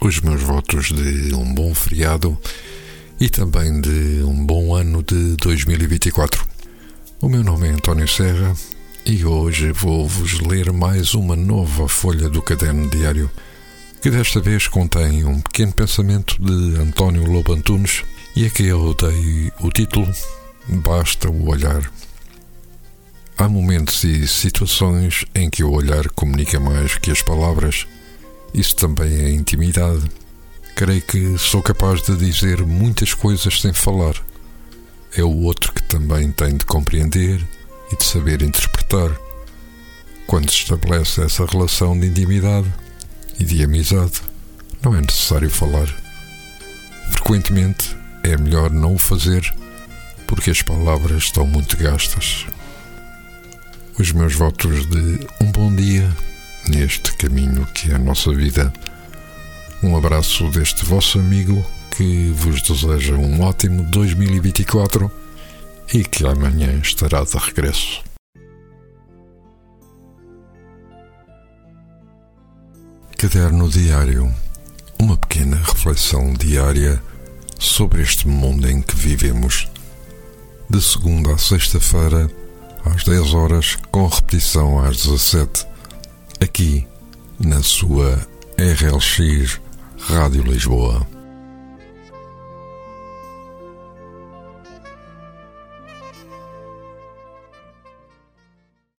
os meus votos de um bom feriado e também de um bom ano de 2024. O meu nome é António Serra e hoje vou-vos ler mais uma nova folha do caderno diário, que desta vez contém um pequeno pensamento de António Lobo Antunes e a que eu dei o título Basta o Olhar. Há momentos e situações em que o olhar comunica mais que as palavras. Isso também é intimidade. Creio que sou capaz de dizer muitas coisas sem falar. É o outro que também tem de compreender e de saber interpretar. Quando se estabelece essa relação de intimidade e de amizade, não é necessário falar. Frequentemente é melhor não o fazer porque as palavras estão muito gastas os meus votos de um bom dia neste caminho que é a nossa vida. Um abraço deste vosso amigo que vos deseja um ótimo 2024 e que amanhã estará de regresso. Caderno Diário Uma pequena reflexão diária sobre este mundo em que vivemos. De segunda a sexta-feira, às 10 horas, com repetição às 17, aqui na sua RLX Rádio Lisboa.